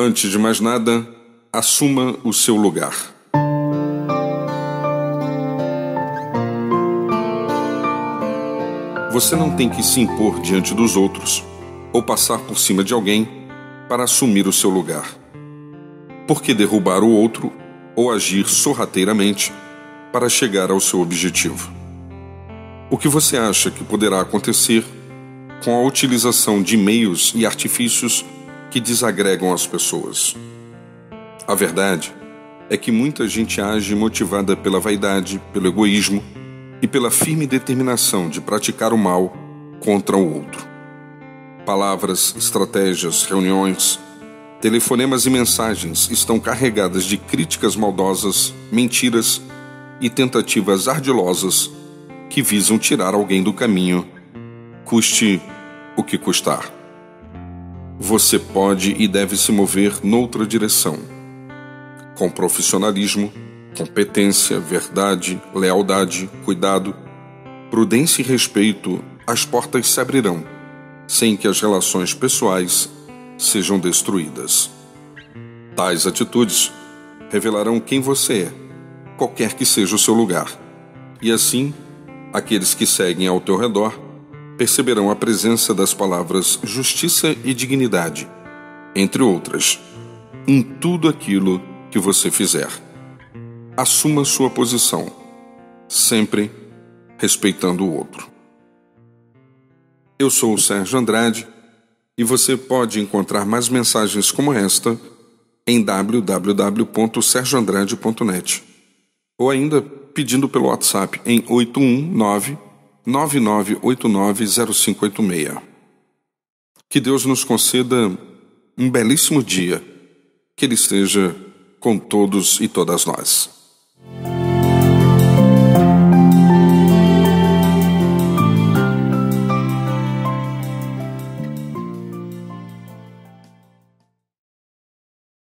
Antes de mais nada, assuma o seu lugar. Você não tem que se impor diante dos outros ou passar por cima de alguém para assumir o seu lugar. Por que derrubar o outro ou agir sorrateiramente para chegar ao seu objetivo? O que você acha que poderá acontecer com a utilização de meios e artifícios que desagregam as pessoas. A verdade é que muita gente age motivada pela vaidade, pelo egoísmo e pela firme determinação de praticar o mal contra o outro. Palavras, estratégias, reuniões, telefonemas e mensagens estão carregadas de críticas maldosas, mentiras e tentativas ardilosas que visam tirar alguém do caminho, custe o que custar você pode e deve se mover noutra direção. Com profissionalismo, competência, verdade, lealdade, cuidado, prudência e respeito, as portas se abrirão, sem que as relações pessoais sejam destruídas. Tais atitudes revelarão quem você é, qualquer que seja o seu lugar, e assim, aqueles que seguem ao teu redor perceberão a presença das palavras justiça e dignidade, entre outras, em tudo aquilo que você fizer. Assuma sua posição, sempre respeitando o outro. Eu sou o Sérgio Andrade e você pode encontrar mais mensagens como esta em www.sergioandrade.net ou ainda pedindo pelo WhatsApp em 819 99890586. Que Deus nos conceda um belíssimo dia, que Ele esteja com todos e todas nós.